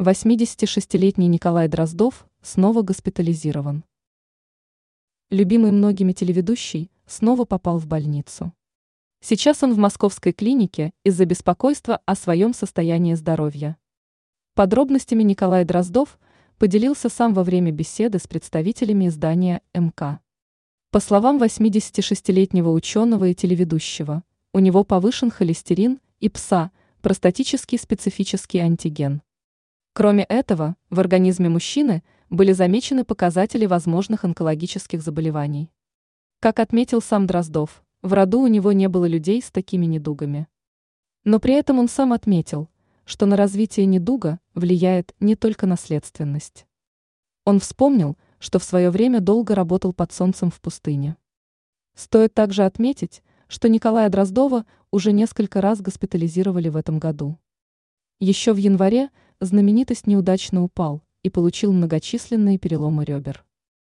86-летний Николай Дроздов снова госпитализирован. Любимый многими телеведущий снова попал в больницу. Сейчас он в московской клинике из-за беспокойства о своем состоянии здоровья. Подробностями Николай Дроздов поделился сам во время беседы с представителями издания МК. По словам 86-летнего ученого и телеведущего, у него повышен холестерин и ПСА, простатический специфический антиген. Кроме этого, в организме мужчины были замечены показатели возможных онкологических заболеваний. Как отметил сам Дроздов, в роду у него не было людей с такими недугами. Но при этом он сам отметил, что на развитие недуга влияет не только наследственность. Он вспомнил, что в свое время долго работал под солнцем в пустыне. Стоит также отметить, что Николая Дроздова уже несколько раз госпитализировали в этом году. Еще в январе знаменитость неудачно упал и получил многочисленные переломы ребер.